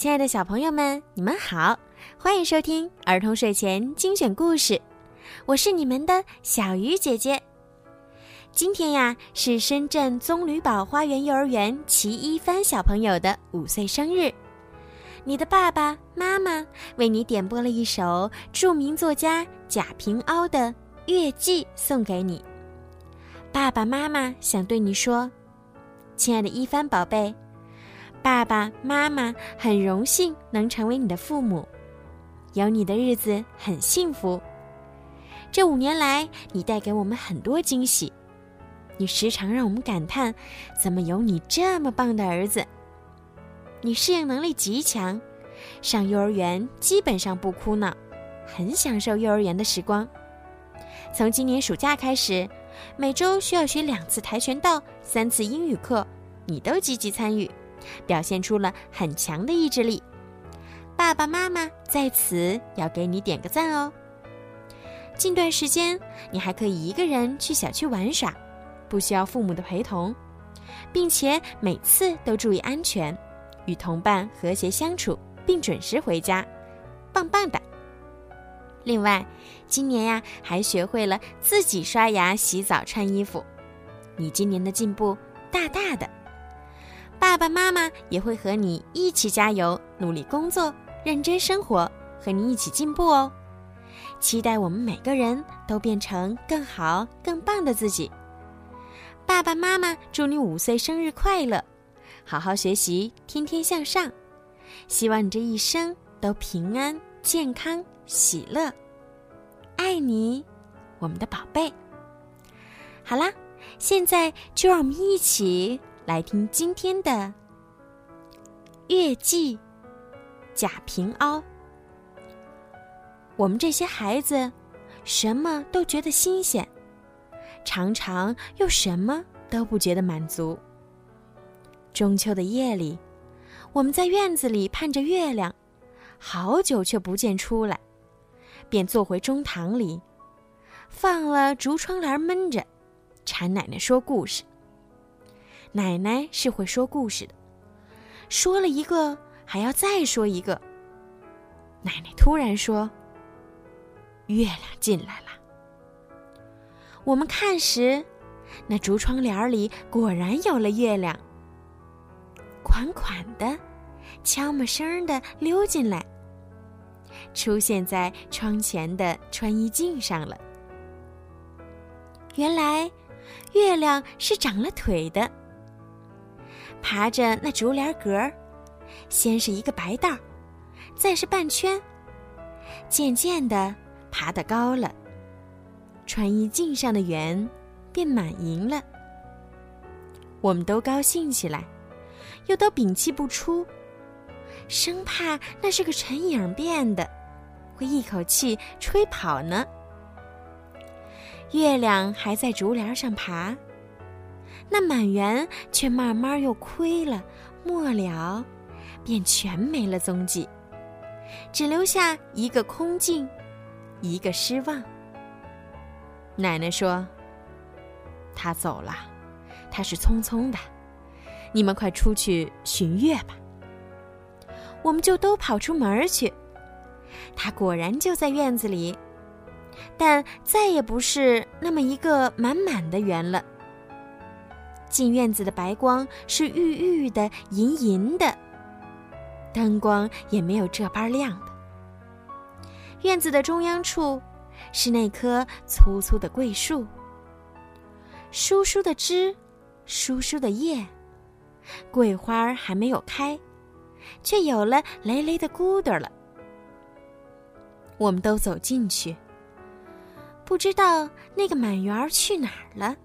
亲爱的小朋友们，你们好，欢迎收听儿童睡前精选故事，我是你们的小鱼姐姐。今天呀，是深圳棕榈堡花园幼儿园齐一帆小朋友的五岁生日，你的爸爸妈妈为你点播了一首著名作家贾平凹的《月季》，送给你。爸爸妈妈想对你说，亲爱的一帆宝贝。爸爸妈妈很荣幸能成为你的父母，有你的日子很幸福。这五年来，你带给我们很多惊喜，你时常让我们感叹：怎么有你这么棒的儿子？你适应能力极强，上幼儿园基本上不哭闹，很享受幼儿园的时光。从今年暑假开始，每周需要学两次跆拳道、三次英语课，你都积极参与。表现出了很强的意志力，爸爸妈妈在此要给你点个赞哦。近段时间，你还可以一个人去小区玩耍，不需要父母的陪同，并且每次都注意安全，与同伴和谐相处，并准时回家，棒棒的。另外，今年呀还学会了自己刷牙、洗澡、穿衣服，你今年的进步大大的。爸爸妈妈也会和你一起加油，努力工作，认真生活，和你一起进步哦。期待我们每个人都变成更好、更棒的自己。爸爸妈妈祝你五岁生日快乐，好好学习，天天向上。希望你这一生都平安、健康、喜乐。爱你，我们的宝贝。好啦，现在就让我们一起。来听今天的《月季》，贾平凹。我们这些孩子，什么都觉得新鲜，常常又什么都不觉得满足。中秋的夜里，我们在院子里盼着月亮，好久却不见出来，便坐回中堂里，放了竹窗帘闷着，馋奶奶说故事。奶奶是会说故事的，说了一个还要再说一个。奶奶突然说：“月亮进来了。”我们看时，那竹窗帘里果然有了月亮，款款的，悄没声的溜进来，出现在窗前的穿衣镜上了。原来，月亮是长了腿的。爬着那竹帘格儿，先是一个白道儿，再是半圈，渐渐的爬得高了。穿衣镜上的圆变满盈了，我们都高兴起来，又都屏气不出，生怕那是个尘影变的，会一口气吹跑呢。月亮还在竹帘上爬。那满园却慢慢又亏了，末了，便全没了踪迹，只留下一个空镜，一个失望。奶奶说：“他走了，他是匆匆的，你们快出去寻月吧。”我们就都跑出门去，他果然就在院子里，但再也不是那么一个满满的圆了。进院子的白光是郁郁的、银银的，灯光也没有这般亮的。院子的中央处是那棵粗粗的桂树，疏疏的枝，疏疏的叶，桂花还没有开，却有了累累的骨朵了。我们都走进去，不知道那个满园去哪儿了。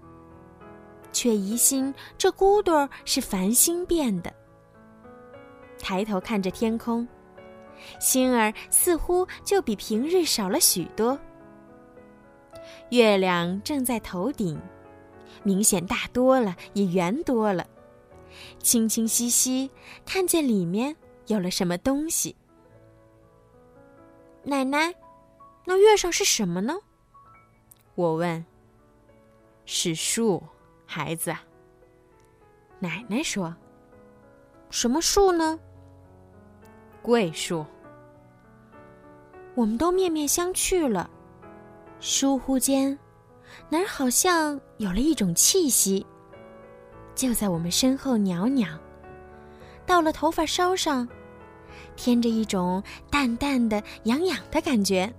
却疑心这骨朵是繁星变的。抬头看着天空，星儿似乎就比平日少了许多。月亮正在头顶，明显大多了，也圆多了。清清晰晰看见里面有了什么东西。奶奶，那月上是什么呢？我问。是树。孩子，奶奶说：“什么树呢？”桂树。我们都面面相觑了，疏忽间，哪儿好像有了一种气息，就在我们身后袅袅，到了头发梢上，添着一种淡淡的痒痒的感觉，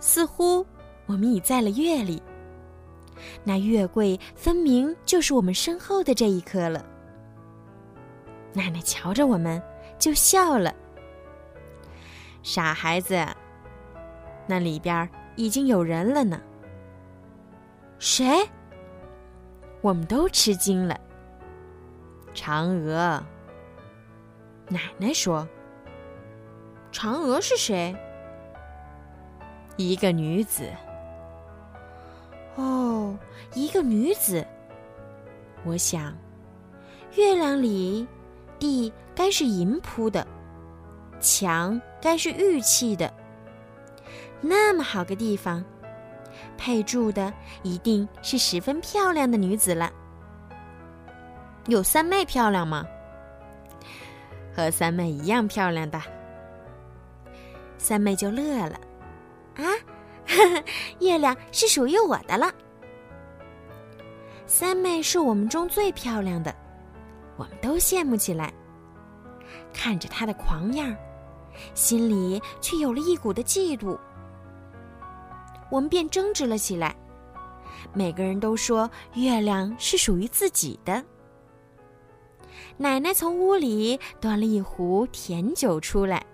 似乎我们已在了月里。那月桂分明就是我们身后的这一棵了。奶奶瞧着我们，就笑了。傻孩子，那里边已经有人了呢。谁？我们都吃惊了。嫦娥。奶奶说：“嫦娥是谁？”一个女子。哦，一个女子。我想，月亮里，地该是银铺的，墙该是玉砌的。那么好个地方，配住的一定是十分漂亮的女子了。有三妹漂亮吗？和三妹一样漂亮的。三妹就乐了，啊！月亮是属于我的了。三妹是我们中最漂亮的，我们都羡慕起来。看着她的狂样，心里却有了一股的嫉妒。我们便争执了起来，每个人都说月亮是属于自己的。奶奶从屋里端了一壶甜酒出来，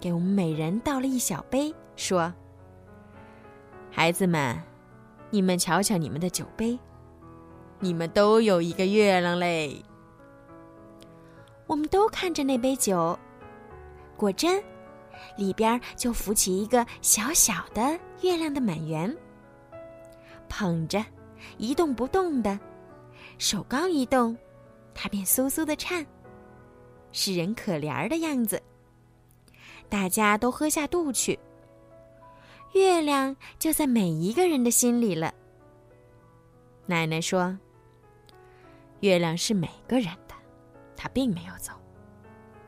给我们每人倒了一小杯，说。孩子们，你们瞧瞧你们的酒杯，你们都有一个月亮嘞。我们都看着那杯酒，果真，里边就浮起一个小小的月亮的满圆。捧着，一动不动的，手刚一动，它便酥酥的颤，使人可怜的样子。大家都喝下肚去。月亮就在每一个人的心里了。奶奶说：“月亮是每个人的，它并没有走。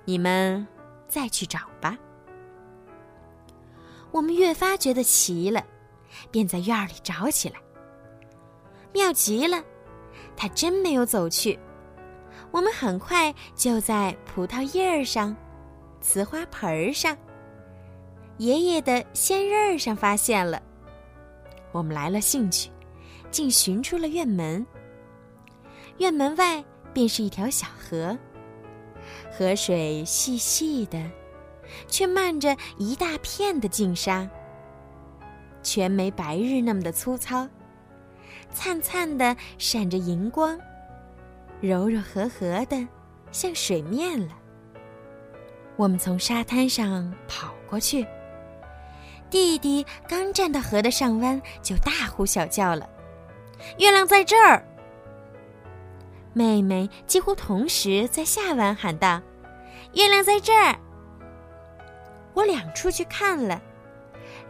你们再去找吧。”我们越发觉得奇了，便在院里找起来。妙极了，它真没有走去。我们很快就在葡萄叶儿上、瓷花盆儿上。爷爷的仙刃上发现了，我们来了兴趣，竟寻出了院门。院门外便是一条小河，河水细细的，却漫着一大片的净沙，全没白日那么的粗糙，灿灿的闪着银光，柔柔和和的，像水面了。我们从沙滩上跑过去。弟弟刚站到河的上弯，就大呼小叫了：“月亮在这儿！”妹妹几乎同时在下弯喊道：“月亮在这儿！”我两处去看了，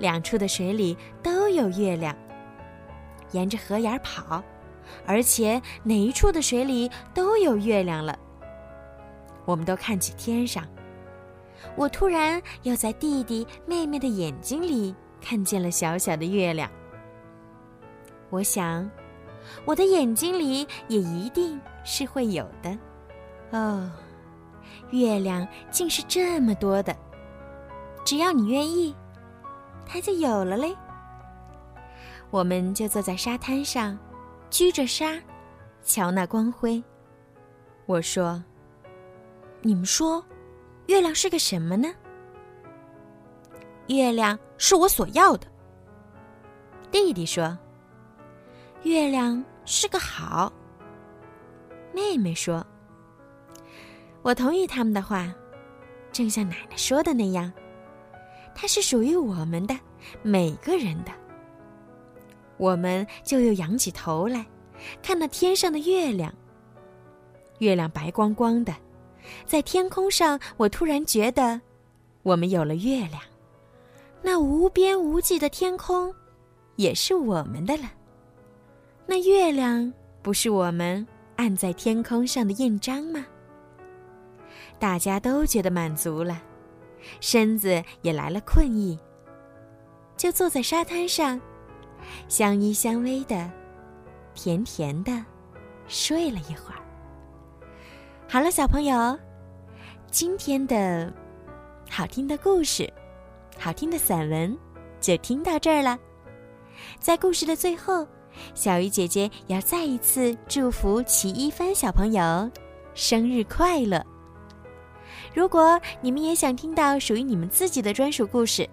两处的水里都有月亮。沿着河沿跑，而且哪一处的水里都有月亮了。我们都看起天上。我突然又在弟弟妹妹的眼睛里看见了小小的月亮。我想，我的眼睛里也一定是会有的。哦，月亮竟是这么多的，只要你愿意，它就有了嘞。我们就坐在沙滩上，掬着沙，瞧那光辉。我说：“你们说。”月亮是个什么呢？月亮是我所要的。弟弟说：“月亮是个好。”妹妹说：“我同意他们的话，正像奶奶说的那样，它是属于我们的每个人的。”我们就又仰起头来，看那天上的月亮。月亮白光光的。在天空上，我突然觉得，我们有了月亮，那无边无际的天空，也是我们的了。那月亮不是我们按在天空上的印章吗？大家都觉得满足了，身子也来了困意，就坐在沙滩上，相依相偎的，甜甜的睡了一会儿。好了，小朋友，今天的好听的故事，好听的散文就听到这儿了。在故事的最后，小鱼姐姐要再一次祝福齐一帆小朋友生日快乐。如果你们也想听到属于你们自己的专属故事，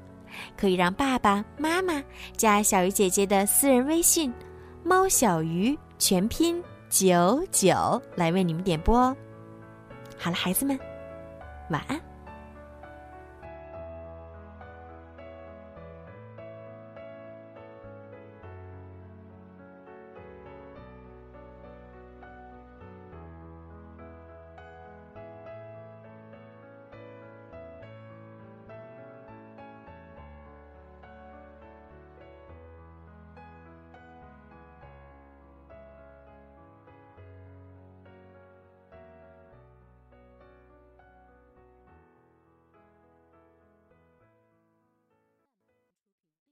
可以让爸爸妈妈加小鱼姐姐的私人微信“猫小鱼”全拼九九来为你们点播哦。好了，孩子们，晚安。